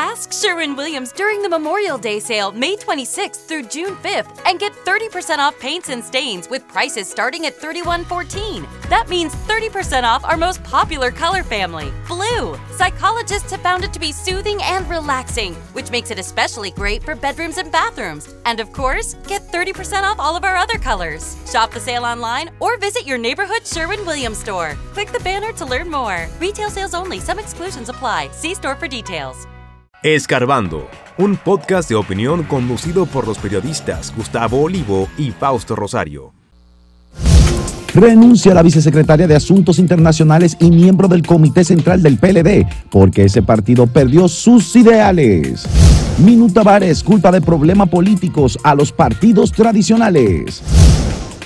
Ask Sherwin Williams during the Memorial Day sale, May 26th through June 5th, and get 30% off paints and stains with prices starting at $31.14. That means 30% off our most popular color family, blue. Psychologists have found it to be soothing and relaxing, which makes it especially great for bedrooms and bathrooms. And of course, get 30% off all of our other colors. Shop the sale online or visit your neighborhood Sherwin Williams store. Click the banner to learn more. Retail sales only, some exclusions apply. See store for details. Escarbando, un podcast de opinión conducido por los periodistas Gustavo Olivo y Fausto Rosario. Renuncia a la vicesecretaria de Asuntos Internacionales y miembro del Comité Central del PLD, porque ese partido perdió sus ideales. Minuta Vares culpa de problemas políticos a los partidos tradicionales.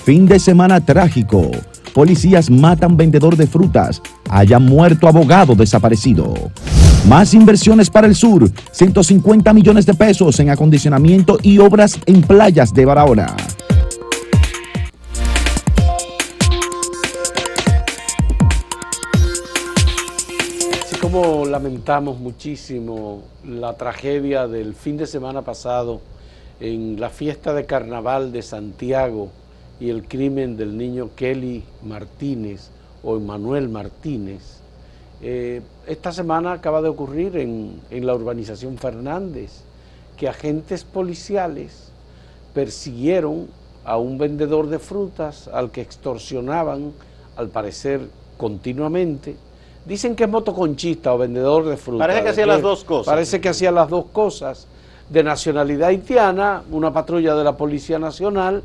Fin de semana trágico. Policías matan vendedor de frutas. Haya muerto abogado desaparecido. Más inversiones para el sur. 150 millones de pesos en acondicionamiento y obras en playas de Barahona. Así como lamentamos muchísimo la tragedia del fin de semana pasado en la fiesta de carnaval de Santiago y el crimen del niño Kelly Martínez o Emanuel Martínez, eh, esta semana acaba de ocurrir en, en la urbanización Fernández que agentes policiales persiguieron a un vendedor de frutas al que extorsionaban, al parecer continuamente. Dicen que es motoconchista o vendedor de frutas. Parece que hacía las dos cosas. Parece que hacía las dos cosas. De nacionalidad haitiana, una patrulla de la Policía Nacional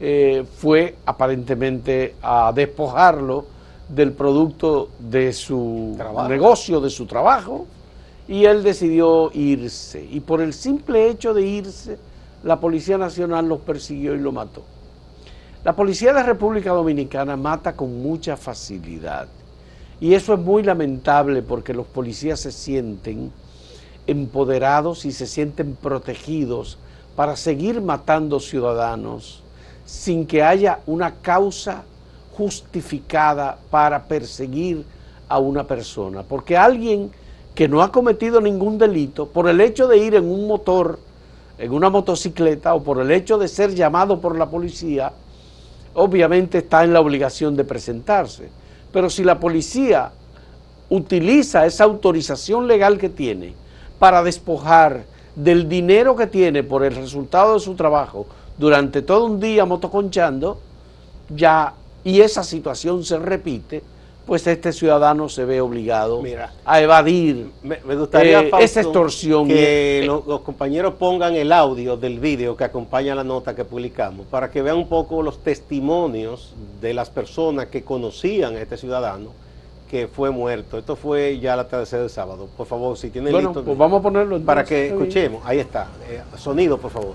eh, fue aparentemente a despojarlo del producto de su Trabajo. negocio, de su trabajo, y él decidió irse. Y por el simple hecho de irse, la Policía Nacional los persiguió y lo mató. La Policía de la República Dominicana mata con mucha facilidad. Y eso es muy lamentable porque los policías se sienten empoderados y se sienten protegidos para seguir matando ciudadanos sin que haya una causa justificada para perseguir a una persona. Porque alguien que no ha cometido ningún delito, por el hecho de ir en un motor, en una motocicleta o por el hecho de ser llamado por la policía, obviamente está en la obligación de presentarse. Pero si la policía utiliza esa autorización legal que tiene para despojar del dinero que tiene por el resultado de su trabajo durante todo un día motoconchando, ya, y esa situación se repite, pues este ciudadano se ve obligado Mira, a evadir Me, me gustaría eh, Fausto, esa extorsión. que Eh, lo- los compañeros pongan el audio del vídeo que acompaña la nota que publicamos para que vean un poco los testimonios de las personas que conocían a este ciudadano que fue muerto. Esto fue ya la tercera del sábado. Por favor, si tienen bueno, listo pues vamos a ponerlo para que escuchemos. Ahí está. Eh, sonido, por favor.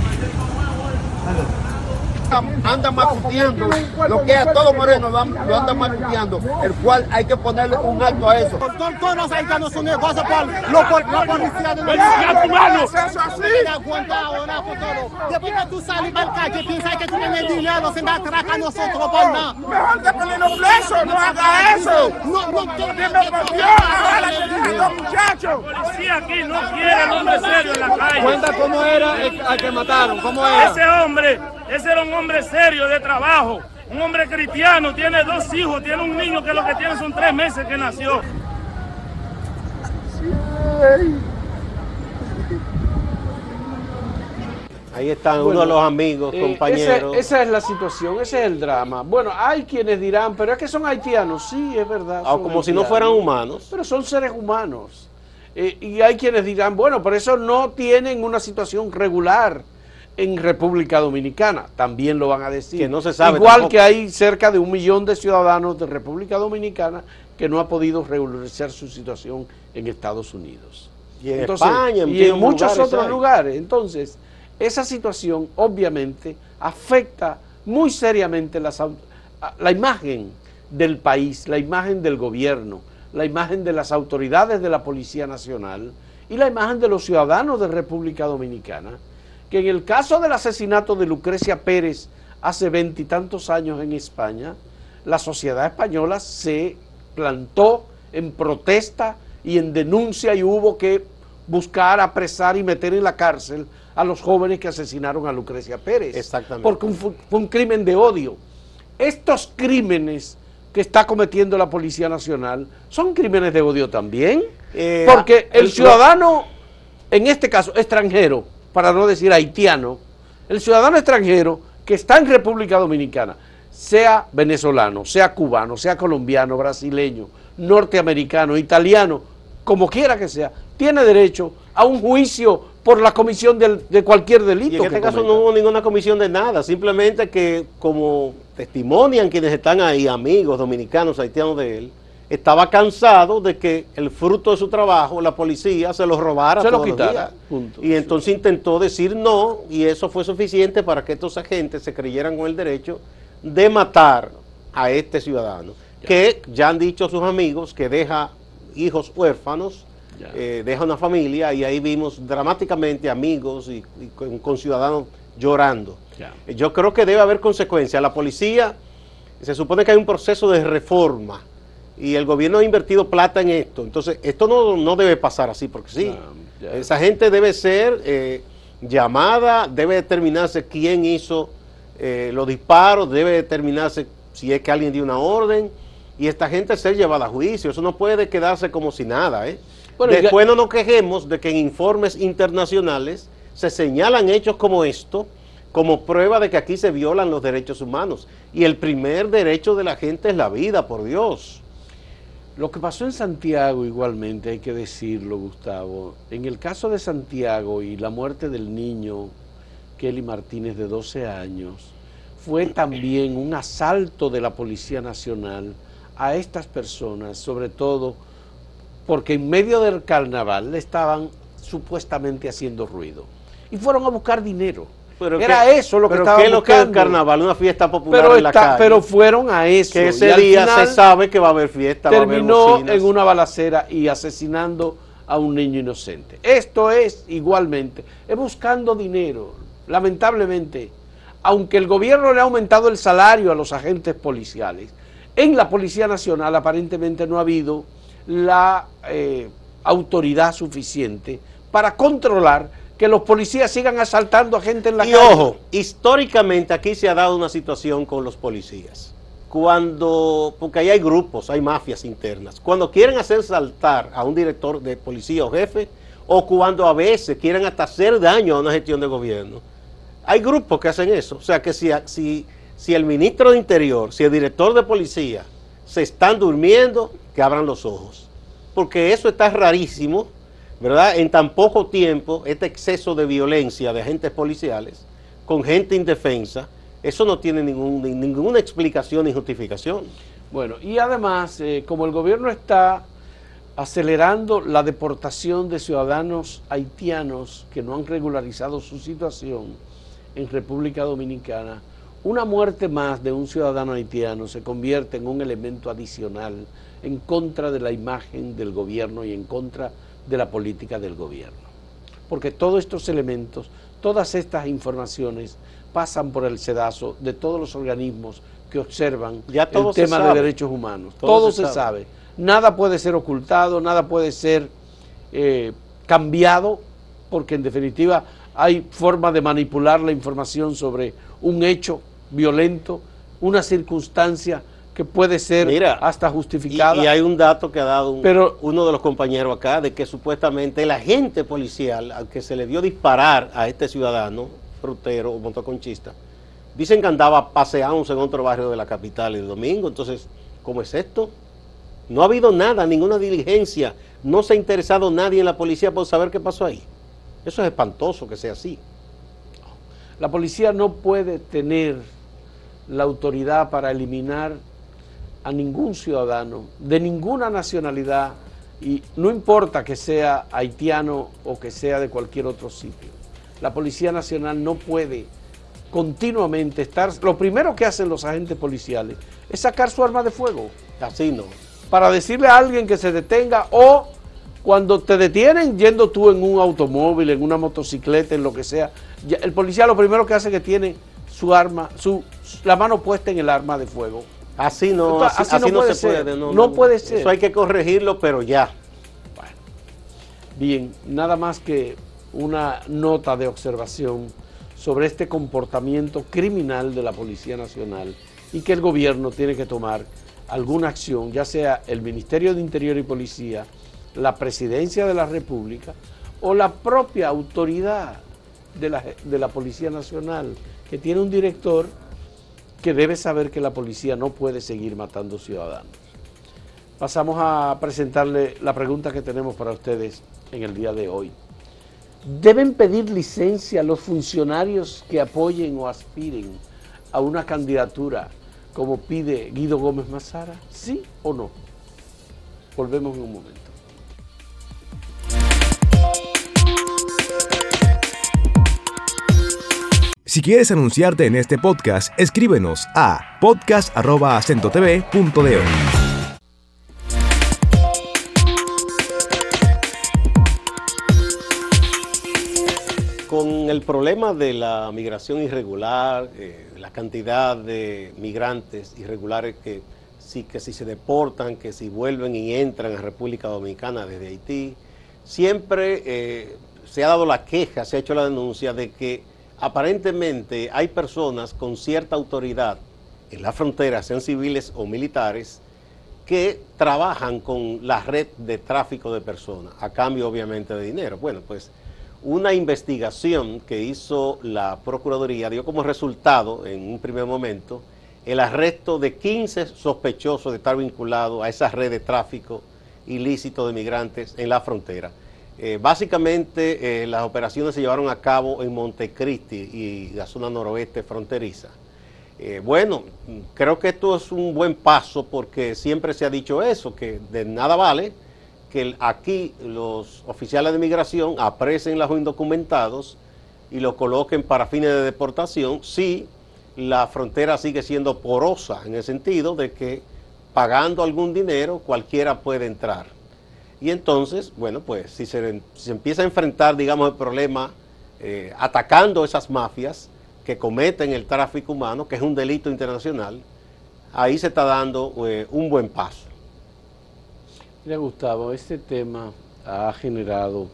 anda macuteando, lo que a todo moreno lo, lo anda macuteando, el cual hay que ponerle un alto a eso. Todos los son negocios por la policía de los aguanta ahora por todo. Después que tú sales para la calle, piensas que tú tienes dinero, se da atraca a nosotros por nada. Mejor que ponerlo preso, no haga eso. No, no, no. Dime por Dios, ahora que muchachos. policía aquí no quiere el hombre serio en la calle. Cuenta cómo era el, al que mataron, cómo era. Ese hombre, ese era un hombre serio de trabajo, un hombre cristiano, tiene dos hijos, tiene un niño que lo que tiene son tres meses que nació. Ahí están Bueno, uno de los amigos, Eh, compañeros. ese- esa es la situación, ese es el drama. Bueno, hay quienes dirán, pero es que son haitianos. Sí, es verdad. Ah, son como si no fueran humanos. Pero son seres humanos. Eh, y hay quienes dirán, bueno, por eso no tienen una situación regular en República Dominicana. También lo van a decir. Que no se sabe Igual tampoco. que hay cerca de un millón de ciudadanos de República Dominicana que no ha podido regularizar su situación en Estados Unidos. Y en España, en y en muchos lugares otros hay. lugares. Entonces, esa situación obviamente afecta muy seriamente la imagen del país, la imagen del gobierno, la imagen de las autoridades de la Policía Nacional y la imagen de los ciudadanos de República Dominicana, que en el caso del asesinato de Lucrecia Pérez hace veintitantos años en España, la sociedad española se plantó en protesta y en denuncia y hubo que buscar, apresar y meter en la cárcel a los jóvenes que asesinaron a Lucrecia Pérez. Exactamente. Porque fue un crimen de odio. Estos crímenes que está cometiendo la Policía Nacional son crímenes de odio también. Eh, porque el, el- ciudadano, en este caso extranjero, para no decir haitiano, el ciudadano extranjero que está en República Dominicana, sea venezolano, sea cubano, sea colombiano, brasileño, norteamericano, italiano, como quiera que sea, tiene derecho a un juicio por la comisión del- de cualquier delito. Y en este que caso no hubo ninguna comisión de nada, simplemente que como testimonian quienes están ahí, amigos dominicanos, haitianos de él, estaba cansado de que el fruto de su trabajo, la policía, se lo robara. Se lo todos los quitara, días. punto. Y entonces intentó decir no, y eso fue suficiente para que estos agentes se creyeran con el derecho de matar a este ciudadano, que ya han dicho sus amigos que deja hijos huérfanos, eh, deja una familia, y ahí vimos dramáticamente amigos y, y con, con ciudadanos llorando. Ya. Yo creo que debe haber consecuencias. La policía, se supone que hay un proceso de reforma y el gobierno ha invertido plata en esto. Entonces, esto no, no debe pasar así porque sí. Esa gente debe ser eh, llamada, debe determinarse quién hizo eh, los disparos, debe determinarse si es que alguien dio una orden y esta gente ser llevada a juicio. Eso no puede quedarse como si nada. ¿eh? Bueno, Después no nos quejemos de que en informes internacionales se señalan hechos como esto como prueba de que aquí se violan los derechos humanos. Y el primer derecho de la gente es la vida, por Dios. Lo que pasó en Santiago igualmente, hay que decirlo, Gustavo. En el caso de Santiago y la muerte del niño Kelly Martínez de 12 años, fue también un asalto de la Policía Nacional a estas personas, sobre todo porque en medio del carnaval le estaban supuestamente haciendo ruido. Y fueron a buscar dinero. Pero Era ¿qué- eso lo que pero estaban ¿qué es lo que es el carnaval? Una fiesta popular Pero, en la está- calle. pero fueron a eso. que ese día se sabe que va a haber fiesta, va a haber terminó en una balacera y asesinando a un niño inocente. Esto es igualmente, es buscando dinero. Lamentablemente, aunque el gobierno le ha aumentado el salario a los agentes policiales, en la Policía Nacional aparentemente no ha habido la eh, autoridad suficiente para controlar que los policías sigan asaltando a gente en la y calle. ojo, históricamente aquí se ha dado una situación con los policías. Cuando, porque ahí hay grupos, hay mafias internas. Cuando quieren hacer saltar a un director de policía o jefe, o cuando a veces quieren hasta hacer daño a una gestión de gobierno, hay grupos que hacen eso. O sea que si, si, si el ministro de Interior, si el director de policía se están durmiendo, que abran los ojos. Porque eso está rarísimo, ¿verdad? En tan poco tiempo, este exceso de violencia de agentes policiales con gente indefensa, eso no tiene ningún, ni- ninguna explicación ni justificación. Bueno, y además, eh, como el gobierno está acelerando la deportación de ciudadanos haitianos que no han regularizado su situación en República Dominicana, una muerte más de un ciudadano haitiano se convierte en un elemento adicional en contra de la imagen del gobierno y en contra de la política del gobierno. Porque todos estos elementos, todas estas informaciones pasan por el sedazo de todos los organismos que observan Ya el tema de derechos humanos. Todo Todo, se se, sabe. sabe. Nada puede ser ocultado, nada puede ser eh, cambiado, porque en definitiva hay forma de manipular la información sobre un hecho violento, una circunstancia que puede ser Mira, hasta Y, justificada. y hay un dato que ha dado un- Pero- uno de los compañeros acá, de que supuestamente el agente policial al que se le dio disparar a este ciudadano, frutero o motoconchista, dicen que andaba paseándose en otro barrio de la capital el domingo. Entonces, ¿cómo es esto? No ha habido nada, ninguna diligencia. No se ha interesado nadie en la policía por saber qué pasó ahí. Eso es espantoso que sea así. La policía no puede tener la autoridad para eliminar a ningún ciudadano de ninguna nacionalidad y no importa que sea haitiano o que sea de cualquier otro sitio. La Policía Nacional no puede continuamente estar... Lo primero que hacen los agentes policiales es sacar su arma de fuego. Así no. para decirle a alguien que se detenga o cuando te detienen yendo tú en un automóvil, en una motocicleta, en lo que sea, el policía lo primero que hace es que tiene su arma, su, la mano puesta en el arma de fuego. Así no, Esto- así, así no así no puede se ser. puede. No puede ser. Eso hay que corregirlo, pero ya. Bien, nada más que una nota de observación sobre este comportamiento criminal de la Policía Nacional y que el gobierno tiene que tomar alguna acción, ya sea el Ministerio de Interior y Policía, la Presidencia de la República o la propia autoridad de la, de la Policía Nacional, que tiene un director que debe saber que la policía no puede seguir matando ciudadanos. Pasamos a presentarle la pregunta que tenemos para ustedes en el día de hoy. ¿Deben pedir licencia los funcionarios que apoyen o aspiren a una candidatura como pide Guido Gómez Mazara? ¿Sí o no? Volvemos en un momento. Si quieres anunciarte en este podcast, escríbenos a podcast.acentotv.de. Con el problema de la migración irregular, eh, la cantidad de migrantes irregulares que sí que si se deportan, que si vuelven y entran a República Dominicana desde Haití, siempre eh, se ha dado la queja, se ha hecho la denuncia de que aparentemente hay personas con cierta autoridad en la frontera, sean civiles o militares, que trabajan con la red de tráfico de personas, a cambio obviamente de dinero. Bueno, pues una investigación que hizo la Procuraduría dio como resultado, en un primer momento, el arresto de 15 sospechosos de estar vinculados a esa red de tráfico ilícito de migrantes en la frontera. Eh, básicamente eh, las operaciones se llevaron a cabo en Montecristi y la zona noroeste fronteriza. Eh, bueno, creo que esto es un buen paso porque siempre se ha dicho eso, que de nada vale que aquí los oficiales de migración apresen los indocumentados y los coloquen para fines de deportación si la frontera sigue siendo porosa en el sentido de que pagando algún dinero cualquiera puede entrar. Y entonces, bueno, pues si se, si empieza a enfrentar, digamos, el problema eh, atacando esas mafias que cometen el tráfico humano, que es un delito internacional, ahí se está dando eh, un buen paso. Mira, Gustavo, este tema ha generado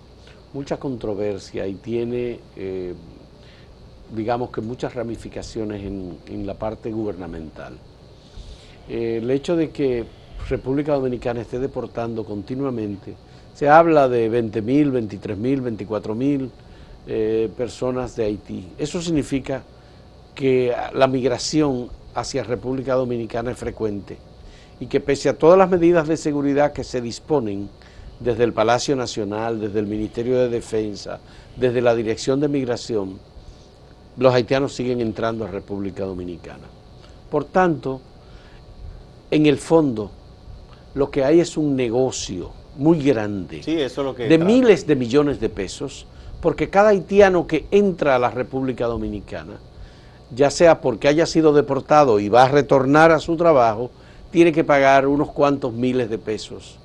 mucha controversia y tiene, eh, digamos que muchas ramificaciones en, en la parte gubernamental. Eh, el hecho de que República Dominicana esté deportando continuamente, se habla de 20 mil, 23 mil, 24 mil eh, personas de Haití. Eso significa que la migración hacia República Dominicana es frecuente y que pese a todas las medidas de seguridad que se disponen desde el Palacio Nacional, desde el Ministerio de Defensa, desde la Dirección de Migración, los haitianos siguen entrando a República Dominicana. Por tanto, en el fondo, lo que hay es un negocio muy grande Sí, eso es lo que... de miles de millones de pesos, porque cada haitiano que entra a la República Dominicana, ya sea porque haya sido deportado y va a retornar a su trabajo, tiene que pagar unos cuantos miles de pesos,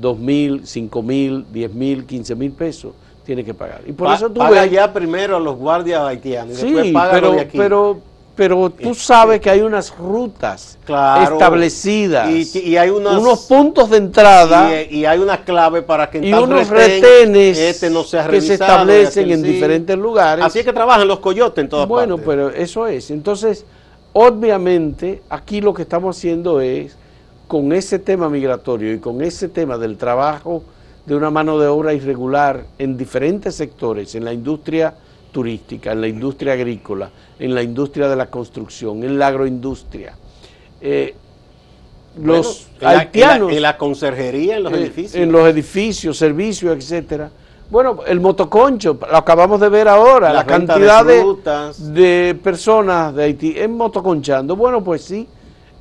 dos mil, cinco mil, diez mil, quince mil pesos, tiene que pagar. Y por Pa- eso tú paga ves, ya primero a los guardias haitianos y después sí, paga pero, los de aquí. pero, pero tú sabes que hay unas rutas Claro. establecidas, Y- y hay unas- unos puntos de entrada y, y hay una clave para que en y tal unos retén retenes este no sea que se establecen en sí. diferentes lugares. Así es que trabajan los coyotes en todas bueno, partes. pero eso es. Entonces, obviamente, aquí lo que estamos haciendo es, con ese tema migratorio y con ese tema del trabajo de una mano de obra irregular en diferentes sectores, en la industria turística, en la industria agrícola, en la industria de la construcción, en la agroindustria. eh, Bueno, los en la- haitianos en la conserjería, en los eh, edificios. En los edificios, servicios, etcétera. Bueno, el motoconcho, lo acabamos de ver ahora, La cantidad de de, personas de Haití en motoconchando. Bueno, pues sí,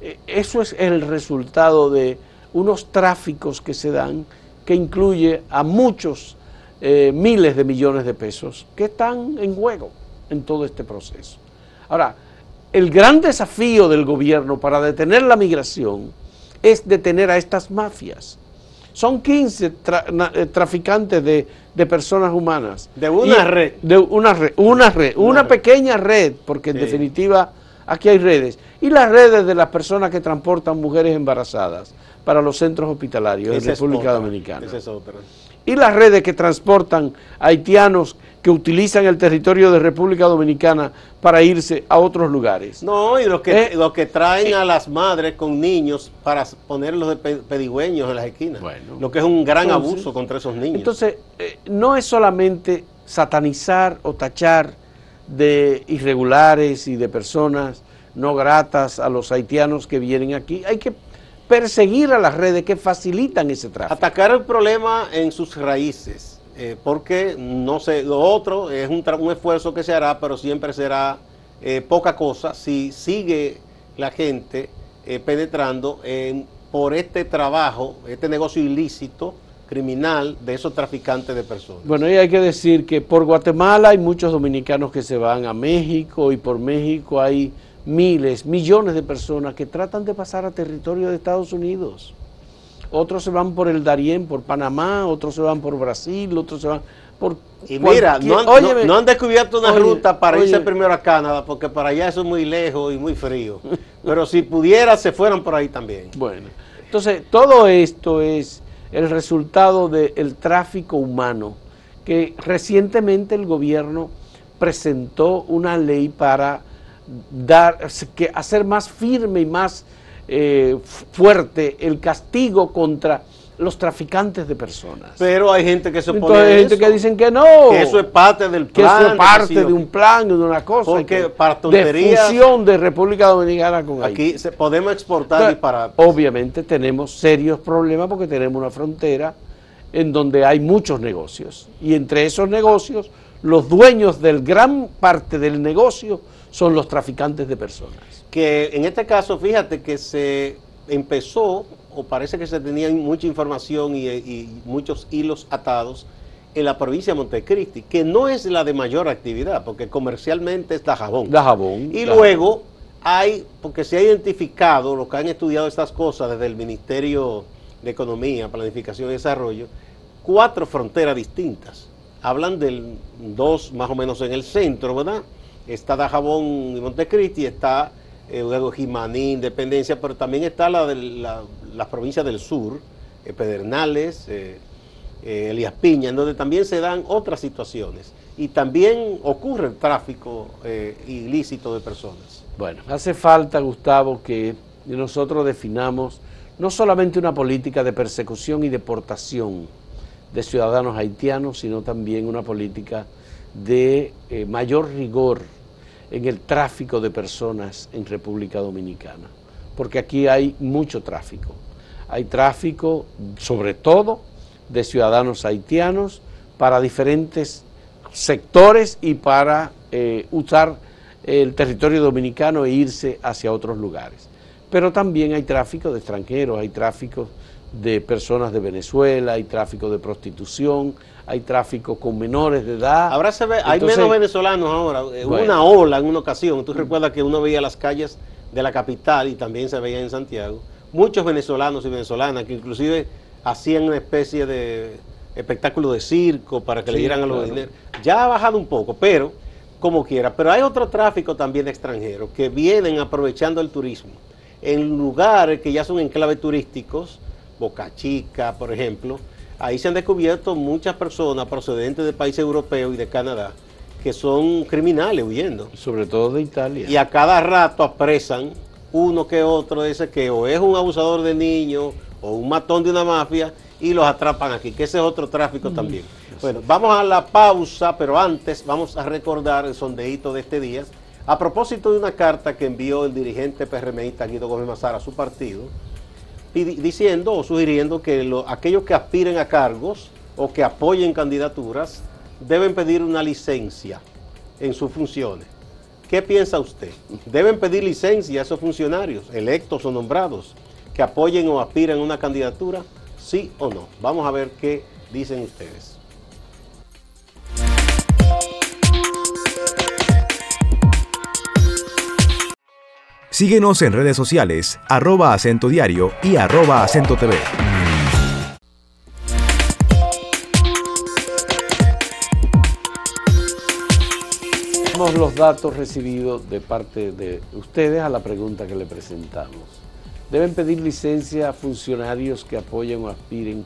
eh, eso es el resultado de unos tráficos que se dan que incluye a muchos eh, miles de millones de pesos que están en juego en todo este proceso. Ahora, el gran desafío del gobierno para detener la migración es detener a estas mafias. Son 15 tra- na- eh, traficantes de, de personas humanas. De una Y- red. De una red, una red, una, pequeña red, porque en Sí. definitiva aquí hay redes. Y las redes de las personas que transportan mujeres embarazadas para los centros hospitalarios es República otra, Dominicana Esa es otra. Y las redes que transportan haitianos que utilizan el territorio de República Dominicana para irse a otros lugares. No, y los que, Eh, los que traen a las madres con niños para ponerlos de pe- pedigüeños en las esquinas. Bueno. lo que es un gran Entonces- abuso contra esos niños. Entonces, eh, no es solamente satanizar o tachar de irregulares y de personas no gratas a los haitianos que vienen aquí. Hay que perseguir a las redes que facilitan ese tráfico. Atacar el problema en sus raíces, eh, porque no sé, lo otro es un, un esfuerzo que se hará, pero siempre será eh, poca cosa si sigue la gente eh, penetrando en, por este trabajo, este negocio ilícito, criminal de esos traficantes de personas. Bueno, y hay que decir que por Guatemala hay muchos dominicanos que se van a México y por México hay miles, millones de personas que tratan de pasar a territorio de Estados Unidos. Otros se van por el Darién, por Panamá, otros se van por Brasil, otros se van por... Y mira, no han, Óyeme, no- no han descubierto una oye, ruta para irse primero a Canadá, porque para allá eso es muy lejos y muy frío. Pero si pudiera, se fueran por ahí también. Bueno, entonces todo esto es el resultado del tráfico humano, que recientemente el gobierno presentó una ley para dar, que hacer más firme y más eh, fuerte el castigo contra los traficantes de personas. Pero hay gente que se opone Entonces hay gente eso, que dicen que no, que eso es parte del que plan. eso es que parte de un plan, de una cosa, Porque que- para de tonterías- fusión de República Dominicana con Haití. Aquí se, podemos exportar Entonces, disparates. Obviamente tenemos serios problemas porque tenemos una frontera en donde hay muchos negocios. Y entre esos negocios, los dueños del gran parte del negocio son los traficantes de personas. que en este caso, fíjate que se empezó, o parece que se tenía mucha información y, y muchos hilos atados en la provincia de Montecristi, que no es la de mayor actividad, porque comercialmente es Dajabón. Dajabón. Y luego hay, porque se ha identificado, los que han estudiado estas cosas desde el Ministerio de Economía, Planificación y Desarrollo, cuatro fronteras distintas. Hablan del dos más o menos en el centro, ¿verdad? Está Dajabón y Montecristi, está eh, luego Independencia, pero también está la de la, las provincias del sur, eh, Pedernales, eh, eh, Elías Piña, en donde también se dan otras situaciones. Y también ocurre el tráfico eh, ilícito de personas. Bueno, hace falta, Gustavo, que nosotros definamos no solamente una política de persecución y deportación de ciudadanos haitianos, sino también una política de eh, mayor rigor en el tráfico de personas en República Dominicana, porque aquí hay mucho tráfico. Hay tráfico, sobre todo, de ciudadanos haitianos para diferentes sectores y para eh, usar el territorio dominicano e irse hacia otros lugares. Pero también hay tráfico de extranjeros, hay tráfico de personas de Venezuela, hay tráfico de prostitución, hay tráfico con menores de edad. Ahora se ve, hay Entonces, menos venezolanos ahora. Eh, Hubo Bueno. una ola en una ocasión. Tú recuerdas que uno veía las calles de la capital y también se veía en Santiago. Muchos venezolanos y venezolanas que inclusive hacían una especie de espectáculo de circo para que le dieran algo de claro. dinero. Ya ha bajado un poco, pero como quiera. Pero hay otro tráfico también de extranjeros que vienen aprovechando el turismo en lugares que ya son enclaves turísticos, Boca Chica, por ejemplo. Ahí se han descubierto muchas personas procedentes de países europeos y de Canadá que son criminales huyendo. Sobre todo de Italia. Y a cada rato apresan uno que otro de ese que o es un abusador de niños o un matón de una mafia y los atrapan aquí, que ese es otro tráfico también. Bueno, vamos a la pausa, pero antes vamos a recordar el sondeíto de este día. A propósito de una carta que envió el dirigente PRMista Guido Gómez Mazara a su partido, diciendo o sugiriendo que lo- aquellos que aspiren a cargos o que apoyen candidaturas deben pedir una licencia en sus funciones. ¿Qué piensa usted? ¿Deben pedir licencia a esos funcionarios, electos o nombrados, que apoyen o aspiren a una candidatura? ¿Sí o no? Vamos a ver qué dicen ustedes. Síguenos en redes sociales, arroba acento diario y arroba acento TV. los datos recibidos de parte de ustedes a la pregunta que le presentamos. Deben pedir licencia a funcionarios que apoyen o aspiren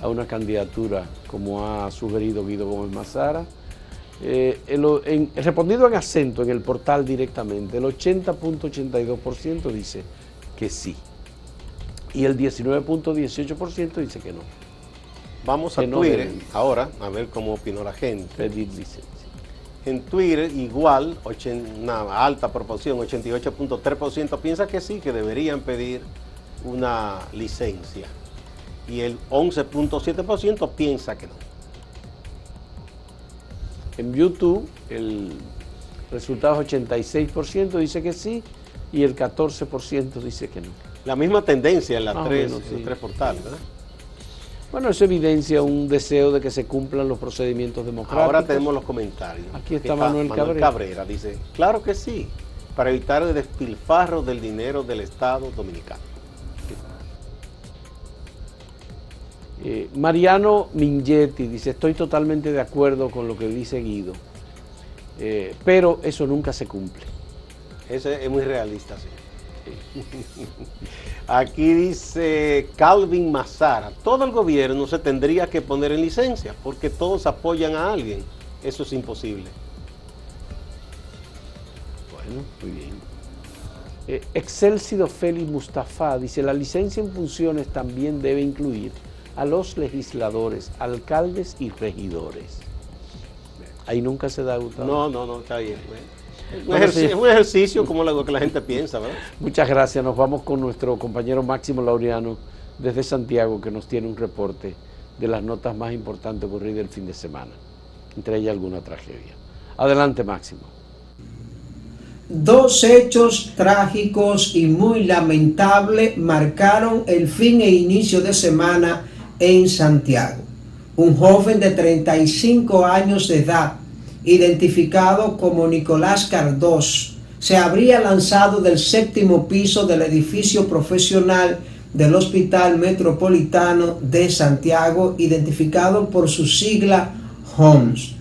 a una candidatura, como ha sugerido Guido Gómez Mazara. Eh, respondido en acento en el portal directamente, el 80.82% dice que sí y el 19.18% dice que no. Vamos a Twitter ahora a ver cómo opinó la gente. Pedir licencia. En Twitter igual, una alta proporción, 88.3% piensa que sí, que deberían pedir una licencia. Y el 11.7% piensa que no. En YouTube el resultado es 86% dice que sí y el 14% dice que no. La misma tendencia en, las tres, en los tres portales, ¿verdad? Bueno, eso evidencia un deseo de que se cumplan los procedimientos democráticos. Ahora tenemos los comentarios. Aquí está, Manuel, Manuel Cabrera. Dice, claro que sí, para evitar el despilfarro del dinero del Estado dominicano. Eh, Mariano Mingetti dice, estoy totalmente de acuerdo con lo que dice Guido, eh, pero eso nunca se cumple. Ese es muy realista, sí. Aquí dice Calvin Mazara, todo el gobierno se tendría que poner en licencia porque todos apoyan a alguien. Eso es imposible. Bueno, muy bien. Eh, Excelsido Félix Mustafa dice, la licencia en funciones también debe incluir a los legisladores, alcaldes y regidores. Ahí nunca se da Gustavo. No, no, no, está bien. Un ejercicio, un ejercicio como lo que la gente piensa, ¿verdad? Muchas gracias. Nos vamos con nuestro compañero Máximo Laureano desde Santiago, que nos tiene un reporte de las notas más importantes ocurridas el fin de semana, entre ellas alguna tragedia. Adelante, Máximo. Dos hechos trágicos y muy lamentables marcaron el fin e inicio de semana en Santiago. Un joven de 35 años de edad identificado como Nicolás Cardós, se habría lanzado del séptimo piso del edificio profesional del Hospital Metropolitano de Santiago, identificado por su sigla HOMS.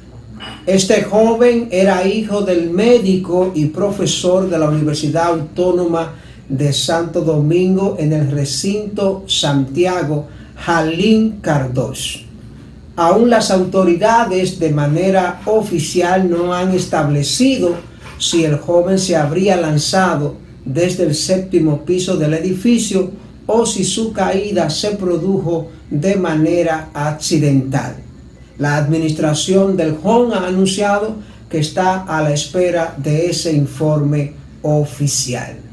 Este joven era hijo del médico y profesor de la Universidad Autónoma de Santo Domingo en el recinto Santiago, Jalín Cardós. Aún las autoridades de manera oficial no han establecido si el joven se habría lanzado desde el séptimo piso del edificio o si su caída se produjo de manera accidental. La administración del JON ha anunciado que está a la espera de ese informe oficial.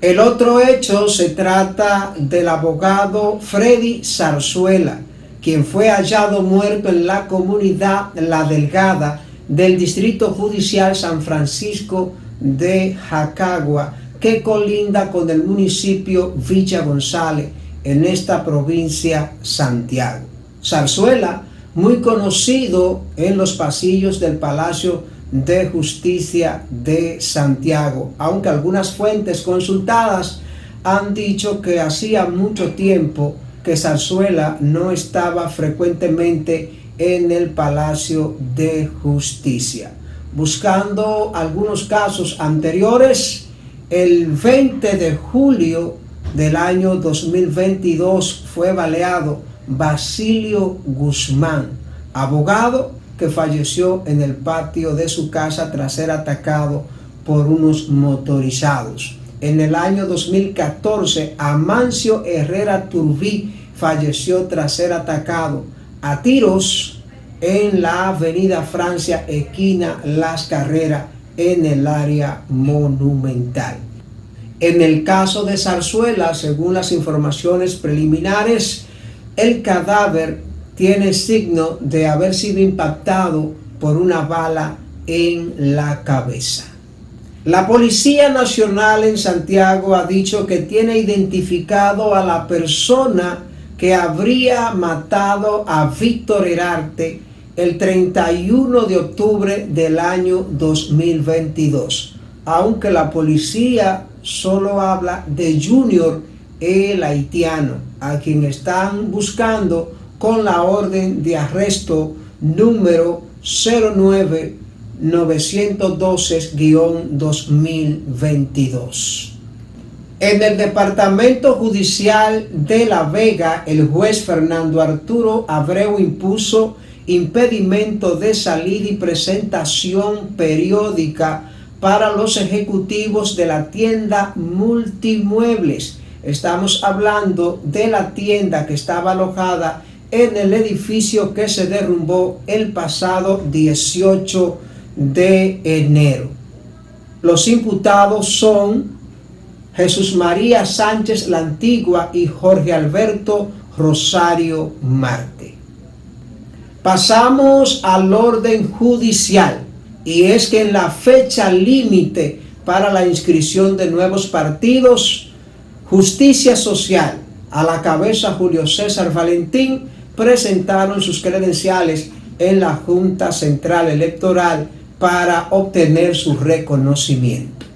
El otro hecho se trata del abogado Freddy Zarzuela, quien fue hallado muerto en la comunidad La Delgada del Distrito Judicial San Francisco de Jacagua, que colinda con el municipio Villa González en esta provincia Santiago. Zarzuela, muy conocido en los pasillos del Palacio de Justicia de Santiago, aunque algunas fuentes consultadas han dicho que hacía mucho tiempo que Zarzuela no estaba frecuentemente en el Palacio de Justicia. Buscando algunos casos anteriores, el 20 de julio del año 2022 fue baleado Basilio Guzmán, abogado que falleció en el patio de su casa tras ser atacado por unos motorizados. En el año 2014, Amancio Herrera Turbí falleció tras ser atacado a tiros en la avenida Francia, esquina Las Carreras, en el área monumental. En el caso de Zarzuela, según las informaciones preliminares, el cadáver tiene signo de haber sido impactado por una bala en la cabeza. La Policía Nacional en Santiago ha dicho que tiene identificado a la persona que habría matado a Víctor Herarte el 31 de octubre del año 2022. Aunque la policía solo habla de Junior el haitiano, a quien están buscando con la orden de arresto número 09912-2022. En el Departamento Judicial de La Vega, el juez Fernando Arturo Abreu impuso impedimento de salida y presentación periódica para los ejecutivos de la tienda Multimuebles. Estamos hablando de la tienda que estaba alojada en el edificio que se derrumbó el pasado 18 de enero. Los imputados son Jesús María Sánchez la Antigua y Jorge Alberto Rosario Marte. Pasamos al orden judicial y es que en la fecha límite para la inscripción de nuevos partidos, Justicia Social, a la cabeza Julio César Valentín, presentaron sus credenciales en la Junta Central Electoral para obtener su reconocimiento.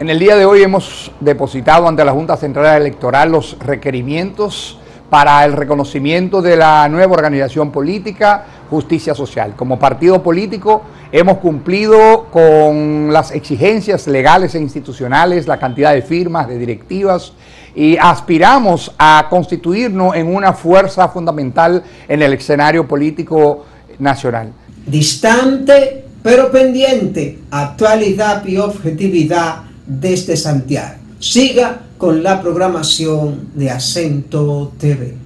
En el día de hoy hemos depositado ante la Junta Central Electoral los requerimientos para el reconocimiento de la nueva organización política Justicia Social. Como partido político hemos cumplido con las exigencias legales e institucionales, la cantidad de firmas, de directivas y aspiramos a constituirnos en una fuerza fundamental en el escenario político nacional. Distante pero pendiente, actualidad y objetividad desde Santiago. Siga con la programación de Acento TV.